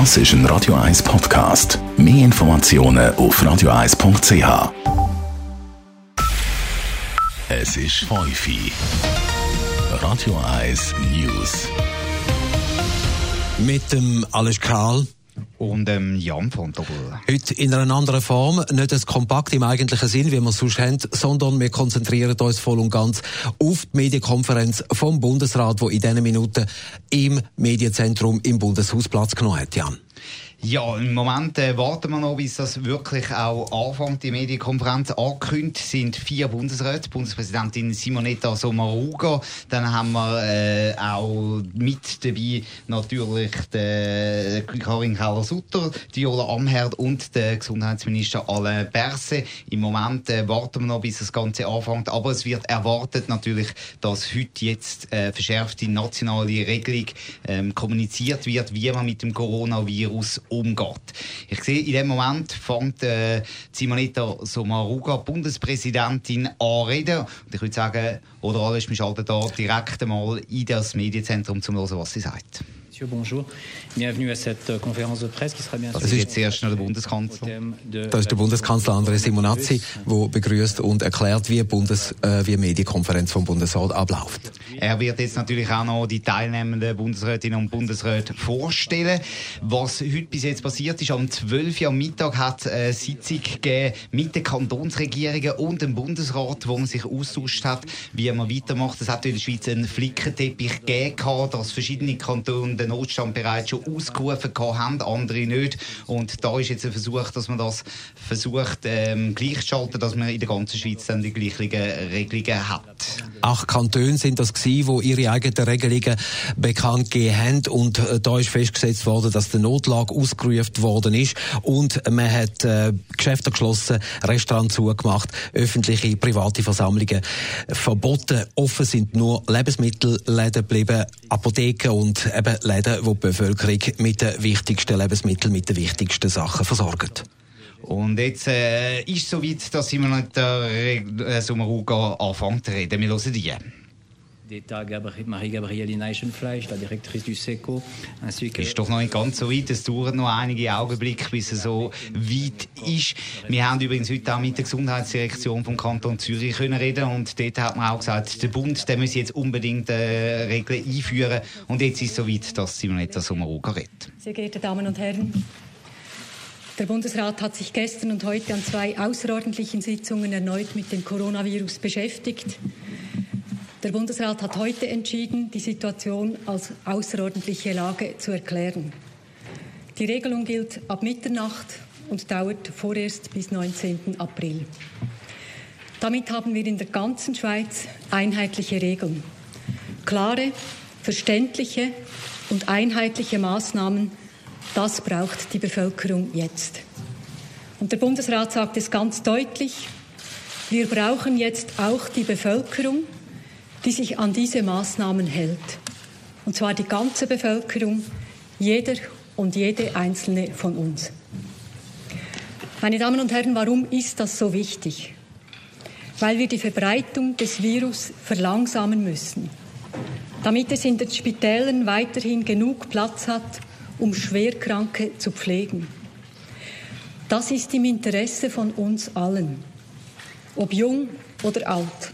Das ist ein Radio 1 Podcast. Mehr Informationen auf radio1.ch. Es ist Feufi. Radio 1 News. Mit dem Alles Karl und ähm, Jan von Doppel. Heute in einer anderen Form, nicht das kompakt im eigentlichen Sinn, wie wir es sonst haben, sondern wir konzentrieren uns voll und ganz auf die Medienkonferenz vom Bundesrat, wo in diesen Minuten im Medienzentrum im Bundeshaus Platz genommen hat, Jan. Ja, im Moment äh, warten wir noch, bis das wirklich auch anfängt. Die Medienkonferenz angekündigt sind vier Bundesräte, Bundespräsidentin Simonetta Sommaruga, dann haben wir äh, auch mit dabei natürlich die, Karin Keller-Sutter, Viola Amherd und der Gesundheitsminister Alain Berset. Im Moment äh, warten wir noch, bis das Ganze anfängt, aber es wird erwartet natürlich, dass heute jetzt äh, verschärfte nationale Regelung ähm, kommuniziert wird, wie man mit dem Coronavirus umgeht. Ich sehe, in dem Moment fängt äh, Simonetta Sommaruga, Bundespräsidentin, anreden. Und ich würde sagen, oder alles, wir schalten da direkt einmal in das Medienzentrum, um zu hören, was sie sagt. Monsieur, bonjour. Bienvenue à cette euh, conférence de presse qui sera bien sûr. Das ist jetzt erst noch der Bundeskanzler. Das ist der Bundeskanzler André Simonazzi, der begrüßt und erklärt, wie Bundes, äh, wie Medienkonferenz vom Bundesrat abläuft. Er wird jetzt natürlich auch noch die teilnehmenden Bundesrätinnen und Bundesräte vorstellen. Was heute bis jetzt passiert ist, am 12. Uhr am Mittag hat eine Sitzung gegeben mit den Kantonsregierungen und dem Bundesrat, wo man sich austauscht hat, wie man weitermacht. Es hat in der Schweiz einen Flickenteppich gegeben, dass verschiedene Kantone den Notstand bereits schon ausgerufen haben, andere nicht. Und da ist jetzt ein Versuch, dass man das versucht ähm, gleichzuschalten, dass man in der ganzen Schweiz dann die gleichen Regelungen hat. Acht Kantone sind das gewesen, die ihre eigenen Regelungen bekannt gegeben haben und äh, da ist festgesetzt worden, dass die Notlage ausgerufen worden ist und man hat äh, Geschäfte geschlossen, Restaurants zugemacht, öffentliche, private Versammlungen verboten. Offen sind nur Lebensmittelläden geblieben, Apotheken und eben Läden, wo die Bevölkerung mit den wichtigsten Lebensmitteln, mit den wichtigsten Sachen versorgt. Und jetzt äh, ist es soweit, dass wir mit der äh, Sommeruga anfangen zu reden. Wir hören die. Ist doch noch nicht ganz so weit, es dauert noch einige Augenblicke, bis es so weit ist. Wir haben übrigens heute auch mit der Gesundheitsdirektion vom Kanton Zürich können reden und dort hat man auch gesagt, der Bund der muss jetzt unbedingt äh, Regeln einführen und jetzt ist es so weit, dass Simonetta Sommaruga redet. Sehr geehrte Damen und Herren, der Bundesrat hat sich gestern und heute an zwei außerordentlichen Sitzungen erneut mit dem Coronavirus beschäftigt. Der Bundesrat hat heute entschieden, die Situation als außerordentliche Lage zu erklären. Die Regelung gilt ab Mitternacht und dauert vorerst bis 19. April. Damit haben wir in der ganzen Schweiz einheitliche Regeln. Klare, verständliche und einheitliche Maßnahmen das braucht die Bevölkerung jetzt. Und der Bundesrat sagt es ganz deutlich, wir brauchen jetzt auch die Bevölkerung, die sich an diese Maßnahmen hält. Und zwar die ganze Bevölkerung, jeder und jede einzelne von uns. Meine Damen und Herren, warum ist das so wichtig? Weil wir die Verbreitung des Virus verlangsamen müssen, damit es in den Spitälern weiterhin genug Platz hat, um Schwerkranke zu pflegen. Das ist im Interesse von uns allen, ob jung oder alt.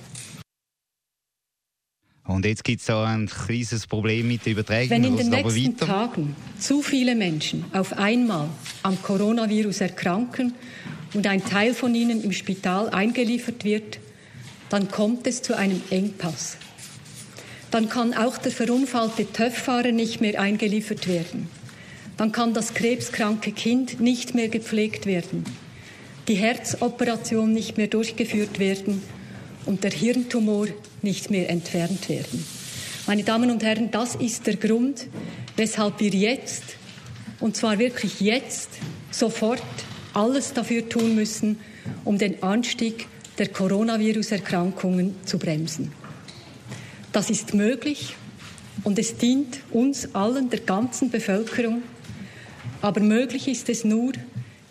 Und jetzt gibt es da ein kleines Problem mit der Übertragung. Wenn in den nächsten Tagen zu viele Menschen auf einmal am Coronavirus erkranken und ein Teil von ihnen im Spital eingeliefert wird, dann kommt es zu einem Engpass. Dann kann auch der verunfallte TÜV-Fahrer nicht mehr eingeliefert werden dann kann das krebskranke Kind nicht mehr gepflegt werden, die Herzoperation nicht mehr durchgeführt werden und der Hirntumor nicht mehr entfernt werden. Meine Damen und Herren, das ist der Grund, weshalb wir jetzt, und zwar wirklich jetzt, sofort alles dafür tun müssen, um den Anstieg der Coronavirus-Erkrankungen zu bremsen. Das ist möglich und es dient uns allen, der ganzen Bevölkerung, aber möglich ist es nur,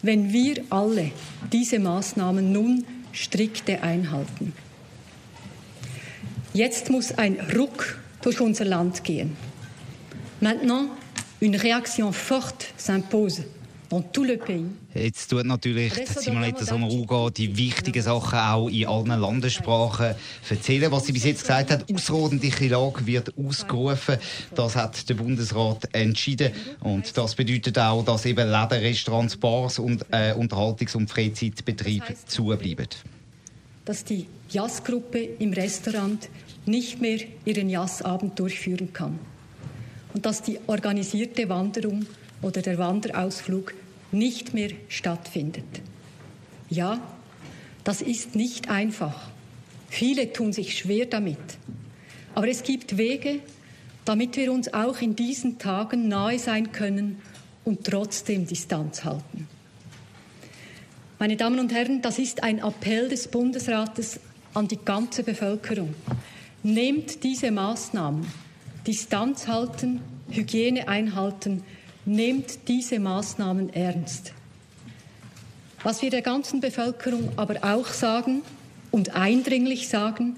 wenn wir alle diese Maßnahmen nun strikte einhalten. Jetzt muss ein Ruck durch unser Land gehen. Maintenant, Une réaction forte s'impose Jetzt tut natürlich Simonetta Sommaruga die wichtigen Sachen auch in allen Landessprachen erzählen. Was sie bis jetzt gesagt hat, außerordentliche Lage wird ausgerufen. Das hat der Bundesrat entschieden. Und das bedeutet auch, dass eben Läden, Restaurants, Bars und äh, Unterhaltungs- und Freizeitbetriebe zubleiben. Dass die Jazzgruppe im Restaurant nicht mehr ihren Jazzabend durchführen kann. Und dass die organisierte Wanderung oder der Wanderausflug nicht mehr stattfindet. Ja, das ist nicht einfach. Viele tun sich schwer damit. Aber es gibt Wege, damit wir uns auch in diesen Tagen nahe sein können und trotzdem Distanz halten. Meine Damen und Herren, das ist ein Appell des Bundesrates an die ganze Bevölkerung. Nehmt diese Maßnahmen, Distanz halten, Hygiene einhalten, nehmt diese Maßnahmen ernst. Was wir der ganzen Bevölkerung aber auch sagen und eindringlich sagen,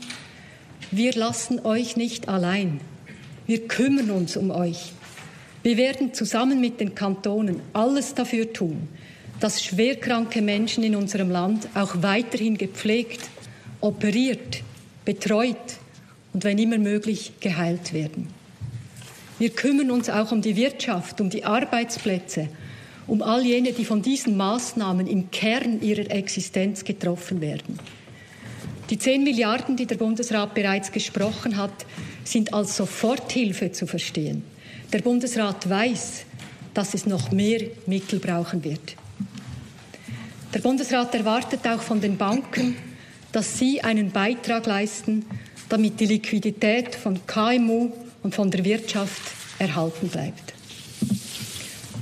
wir lassen euch nicht allein. Wir kümmern uns um euch. Wir werden zusammen mit den Kantonen alles dafür tun, dass schwerkranke Menschen in unserem Land auch weiterhin gepflegt, operiert, betreut und wenn immer möglich geheilt werden. Wir kümmern uns auch um die Wirtschaft, um die Arbeitsplätze, um all jene, die von diesen Maßnahmen im Kern ihrer Existenz getroffen werden. Die 10 Milliarden, die der Bundesrat bereits gesprochen hat, sind als Soforthilfe zu verstehen. Der Bundesrat weiß, dass es noch mehr Mittel brauchen wird. Der Bundesrat erwartet auch von den Banken, dass sie einen Beitrag leisten, damit die Liquidität von KMU und von der Wirtschaft erhalten bleibt.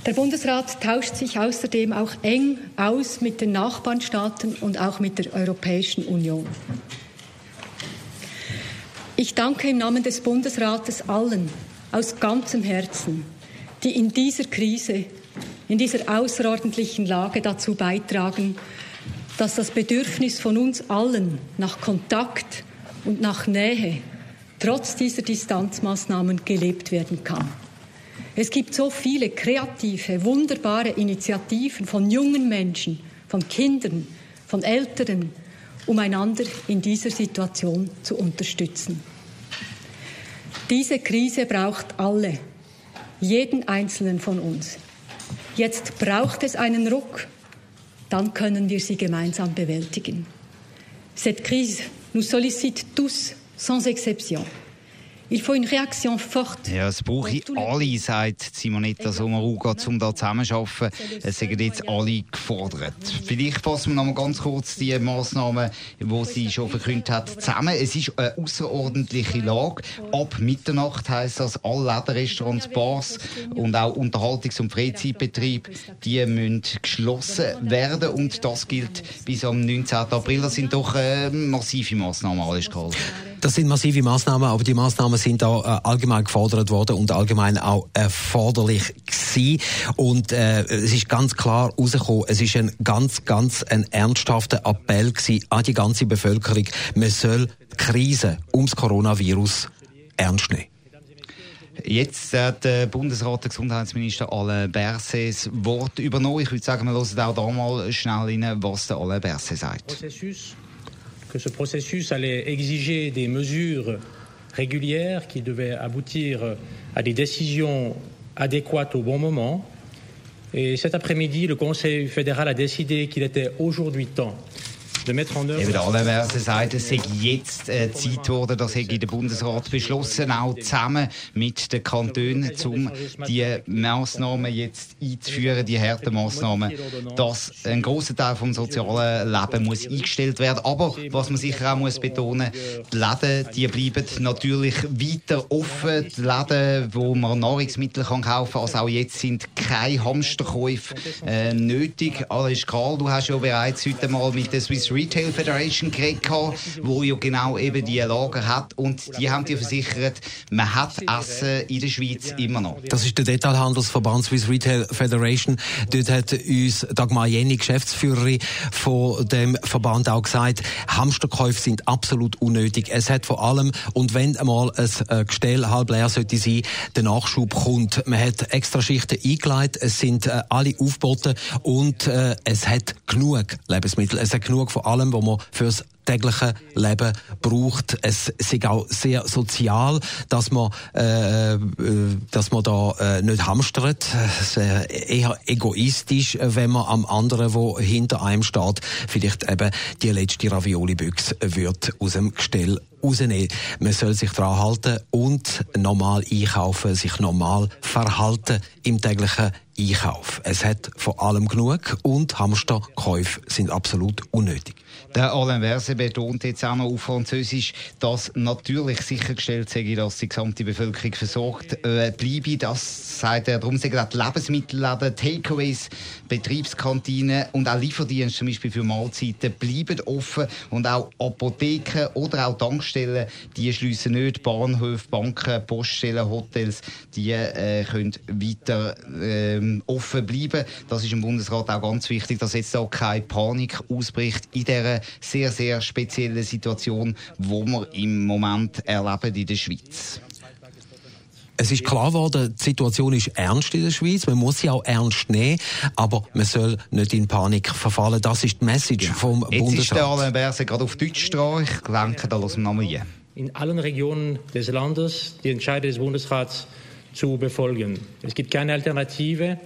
Der Bundesrat tauscht sich außerdem auch eng aus mit den Nachbarstaaten und auch mit der Europäischen Union. Ich danke im Namen des Bundesrates allen aus ganzem Herzen, die in dieser Krise, in dieser außerordentlichen Lage dazu beitragen, dass das Bedürfnis von uns allen nach Kontakt und nach Nähe trotz dieser Distanzmaßnahmen gelebt werden kann. Es gibt so viele kreative, wunderbare Initiativen von jungen Menschen, von Kindern, von Älteren, um einander in dieser Situation zu unterstützen. Diese Krise braucht alle, jeden einzelnen von uns. Jetzt braucht es einen Ruck, dann können wir sie gemeinsam bewältigen. Cette crise nous sollicite tous sans exception. Il faut une réaction forte. Ja, es brauche alle, sagt Simonetta Sommaruga, um da zusammenzuarbeiten. Es sind jetzt alle gefordert. Vielleicht fassen wir noch mal ganz kurz die Massnahmen, die sie schon verkündet hat, zusammen. Es ist eine außerordentliche Lage. Ab Mitternacht heisst das, alle Läden, Restaurants, Bars und auch Unterhaltungs- und Freizeitbetriebe, die müssen geschlossen werden. Und das gilt bis am 19. April. Das sind doch äh, massive Massnahmen, alles klar. Das sind massive Maßnahmen, aber die Maßnahmen sind da äh, allgemein gefordert worden und allgemein auch erforderlich gewesen. Und äh, es ist ganz klar rausgekommen, es ist ein ganz, ganz ein ernsthafter Appell gewesen an die ganze Bevölkerung. Man soll die Krise ums Coronavirus ernst nehmen. Jetzt hat der Bundesrat, der Gesundheitsminister Alain Berset das Wort übernommen. Ich würde sagen, wir hören auch da mal schnell rein, was der Alain Berset sagt. Que ce processus allait exiger des mesures régulières qui devaient aboutir à des décisions adéquates au bon moment. Et cet après-midi, le Conseil fédéral a décidé qu'il était aujourd'hui temps Eben alle werden sagen, es sei jetzt äh, Zeit geworden, das hätte der Bundesrat beschlossen, auch zusammen mit den Kantonen, um die Massnahmen jetzt einzuführen, die harten Massnahmen, dass ein großer Teil vom sozialen Leben muss eingestellt werden. Aber was man sicher auch muss betonen, die Läden, die bleiben natürlich weiter offen. Die Läden, wo man Nahrungsmittel kann kaufen kann, also auch jetzt sind keine Hamsterkäufe äh, nötig. Alles klar, du hast ja bereits heute mal mit der Swiss Retail Federation geredet, wo ja genau eben die Lager hat und die haben dir versichert, man hat Essen in der Schweiz immer noch. Das ist der Detailhandelsverband Swiss Retail Federation. Dort hat uns Dagmar Jenny, Geschäftsführerin von dem Verband, auch gesagt, Hamsterkäufe sind absolut unnötig. Es hat vor allem, und wenn einmal ein äh, Gestell halb leer sollte sein, der Nachschub kommt. Man hat extra Schichten eingeleitet, es sind äh, alle aufgeboten und äh, es hat genug Lebensmittel. Es hat genug von allem, was man fürs tägliche Leben braucht. Es ist auch sehr sozial, dass man, äh, äh, dass man da äh, nicht hamstert. Es ist eher egoistisch, wenn man am anderen, wo hinter einem steht, vielleicht eben die letzte Ravioli-Büchse wird aus dem Gestell rausnehmen. Man soll sich daran halten und normal einkaufen, sich normal verhalten im täglichen Einkauf. Es hat vor allem genug und Hamsterkäufe sind absolut unnötig. Der Alain Verse betont jetzt auch noch auf Französisch, dass natürlich sichergestellt sei, dass die gesamte Bevölkerung versorgt äh, bleibe. Das sagt er. Darum sagen auch Lebensmittelläden, Takeaways, Betriebskantinen und auch Lieferdienste zum Beispiel für Mahlzeiten bleiben offen und auch Apotheken oder auch Tankstellen, die schließen nicht. Bahnhöfe, Banken, Poststellen, Hotels, die äh, können weiter äh, offen bleiben. Das ist im Bundesrat auch ganz wichtig, dass jetzt da keine Panik ausbricht in dieser sehr, sehr spezielle Situation, wo wir im Moment erleben in der Schweiz. Es ist klar geworden, die Situation ist ernst in der Schweiz. Man muss sie auch ernst nehmen, aber man soll nicht in Panik verfallen. Das ist die Message ja. vom Jetzt Bundesrat. Jetzt ist der Alain Berset gerade auf Deutsch dran. Ich lenke da aus dem Namen hier. In allen Regionen des Landes die Entscheidung des Bundesrats zu befolgen. Es gibt keine Alternative,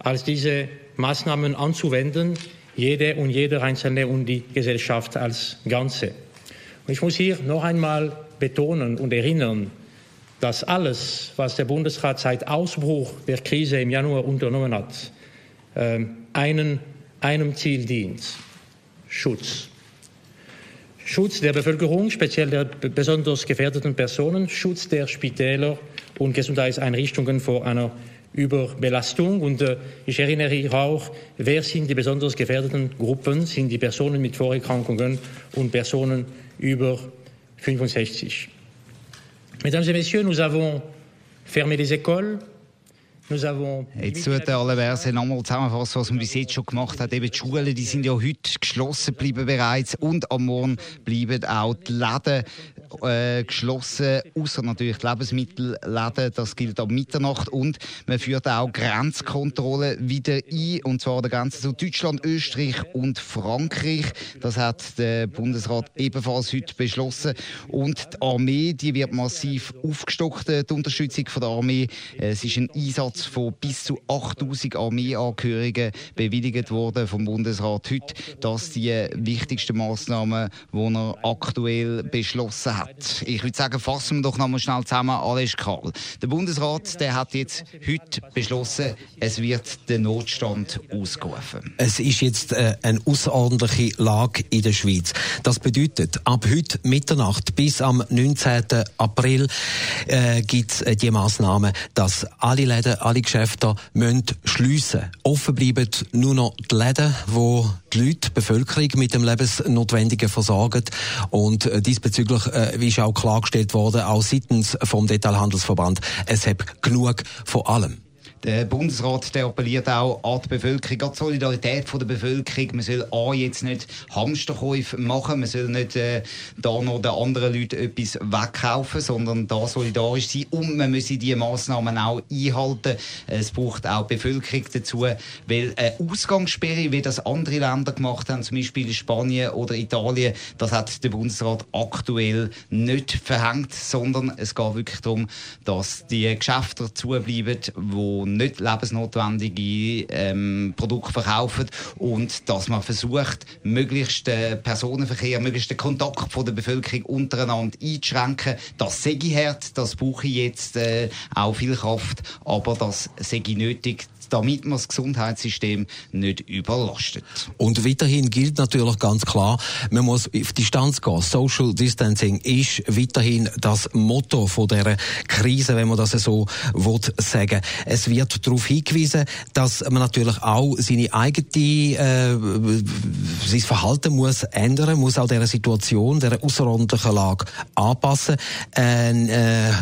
als diese Maßnahmen anzuwenden, jede und jeder Einzelne und die Gesellschaft als Ganze. Und ich muss hier noch einmal betonen und erinnern, dass alles, was der Bundesrat seit Ausbruch der Krise im Januar unternommen hat, ähm, einen, einem Ziel dient. Schutz. Schutz der Bevölkerung, speziell der besonders gefährdeten Personen, Schutz der Spitäler und Gesundheitseinrichtungen vor einer Überbelastung. Und äh, ich erinnere auch, wer sind die besonders gefährdeten Gruppen? Sind die Personen mit Vorerkrankungen und Personen über 65. Mesdames et Messieurs, nous avons fermé les écoles, Jetzt tut der Allerverse nochmal zusammenfassen, was man bis jetzt schon gemacht hat. Eben die Schulen, die sind ja heute geschlossen geblieben bereits und am Morgen bleiben auch die Läden äh, geschlossen, außer natürlich die Lebensmittelläden. Das gilt ab Mitternacht und man führt auch Grenzkontrollen wieder ein und zwar an der Grenze zu Deutschland, Österreich und Frankreich. Das hat der Bundesrat ebenfalls heute beschlossen und die Armee, die wird massiv aufgestockt, die Unterstützung von der Armee. Es ist ein Einsatz von bis zu 8000 Armeeangehörigen bewilligt worden vom Bundesrat heute. Das sind die wichtigsten Massnahmen, die er aktuell beschlossen hat. Ich würde sagen, fassen wir doch noch mal schnell zusammen, alles Karl. Der Bundesrat der hat jetzt heute beschlossen, es wird der Notstand ausgerufen. Es ist jetzt äh, eine außerordentliche Lage in der Schweiz. Das bedeutet, ab heute Mitternacht bis am 19. April äh, gibt es äh, die Massnahmen, dass alle Läden, alle Geschäfte müssen schliessen. Offen bleiben nur noch die Läden, wo die Leute, die Bevölkerung mit dem Lebensnotwendigen versorgen. Und äh, diesbezüglich äh, ist auch klargestellt worden, auch seitens vom Detailhandelsverband, es hat genug von allem. Der Bundesrat der appelliert auch an die Bevölkerung, an die Solidarität von der Bevölkerung. Man soll A, jetzt nicht Hamsterkäufe machen, man soll nicht äh, da noch den anderen Leuten etwas wegkaufen, sondern da solidarisch sein und man muss diese Massnahmen auch einhalten. Es braucht auch die Bevölkerung dazu, weil eine Ausgangssperre, wie das andere Länder gemacht haben, zum Beispiel Spanien oder Italien, das hat der Bundesrat aktuell nicht verhängt, sondern es geht wirklich darum, dass die Geschäfte zubleiben, die nicht lebensnotwendige ähm, Produkte verkaufen und dass man versucht, möglichst den Personenverkehr, möglichst den Kontakt von der Bevölkerung untereinander einzuschränken. Das sehe ich hart, das brauche ich jetzt äh, auch viel Kraft, aber das sehe ich nötig, damit man das Gesundheitssystem nicht überlastet. Und weiterhin gilt natürlich ganz klar, man muss auf Distanz gehen. Social Distancing ist weiterhin das Motto von der Krise, wenn man das so sagen. Es wird darauf hingewiesen, dass man natürlich auch seine eigene, äh, sein Verhalten muss ändern, muss auch dieser Situation, dieser außerordentlichen Lage anpassen. Ein äh,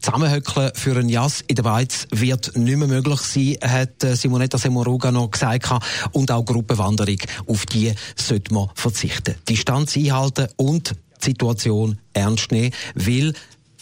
Zusammenhöckeln für ein Jass in der Schweiz wird nicht mehr möglich sein, hat Simonetta Semoruga noch gesagt. Und auch Gruppenwanderung, auf die sollte man verzichten. Distanz einhalten und die Situation ernst nehmen, weil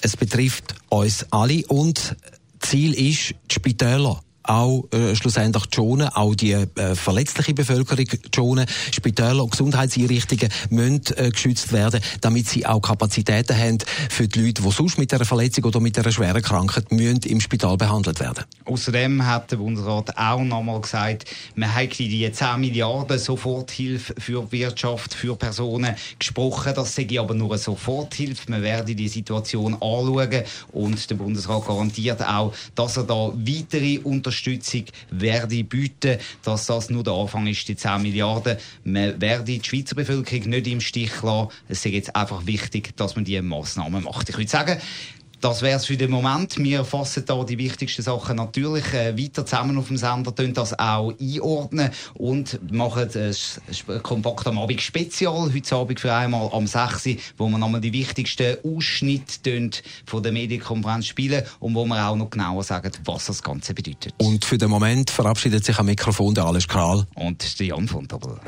es betrifft uns alle und Ziel ist, die Spitäler auch äh, schlussendlich schonen, auch die äh, verletzliche Bevölkerung schonen. Spitäler und Gesundheitseinrichtungen müssen äh, geschützt werden, damit sie auch Kapazitäten haben für die Leute, die sonst mit einer Verletzung oder mit einer schweren Krankheit müssen im Spital behandelt werden. Außerdem hat der Bundesrat auch nochmal gesagt, man hat die 10 Milliarden Soforthilfe für Wirtschaft, für Personen gesprochen. Das sei aber nur eine Soforthilfe. Man werde die Situation anschauen und der Bundesrat garantiert auch, dass er da weitere Unterstützung Unterstützung werde bieten, dass das nur der Anfang ist, die 10 Milliarden. Man werde die Schweizer Bevölkerung nicht im Stich lassen. Es ist jetzt einfach wichtig, dass man diese Massnahmen macht. Ich würde sagen, das wäre es für den Moment. Wir fassen da die wichtigsten Sachen natürlich äh, weiter zusammen auf dem Sender, tun das auch einordnen und machen ein kompakt am Abend Spezial, heute Abend für einmal am 6 wo wir nochmal die wichtigsten Ausschnitte von der Medienkonferenz spielen und wo wir auch noch genauer sagen, was das Ganze bedeutet. Und für den Moment verabschiedet sich am Mikrofon der Alles Kral und Jan von Doppel.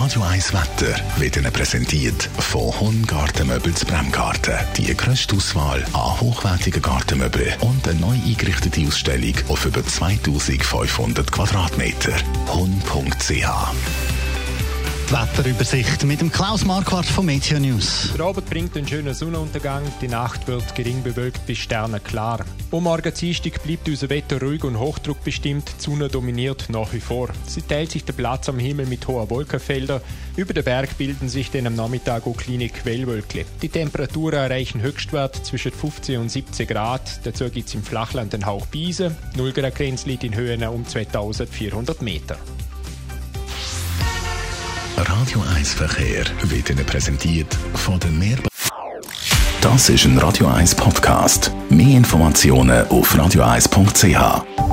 Radio 1 Wetter wird Ihnen präsentiert von Hongartenmöbel zu Bremgarten. Die grösste Auswahl an hochwertigen Gartenmöbeln und eine neu eingerichtete Ausstellung auf über 2500 Quadratmeter. Hon.ch die Wetterübersicht mit dem Klaus Marquardt von Meteo News. Der Abend bringt einen schönen Sonnenuntergang, die Nacht wird gering bewölkt bis sternenklar. Um morgen Dienstag bleibt unser Wetter ruhig und Hochdruck bestimmt, die Sonne dominiert nach wie vor. Sie teilt sich der Platz am Himmel mit hohen Wolkenfeldern, über den Berg bilden sich dann am Nachmittag auch kleine Quellwölkchen. Die Temperaturen erreichen Höchstwert zwischen 15 und 17 Grad, dazu gibt es im Flachland einen Hauch Biese, 0 Grad Grenze liegt in Höhen um 2400 Meter. Radio 1 Verkehr wird Ihnen präsentiert von den Meer. Das ist ein Radio 1 Podcast. Mehr Informationen auf radio1.ch.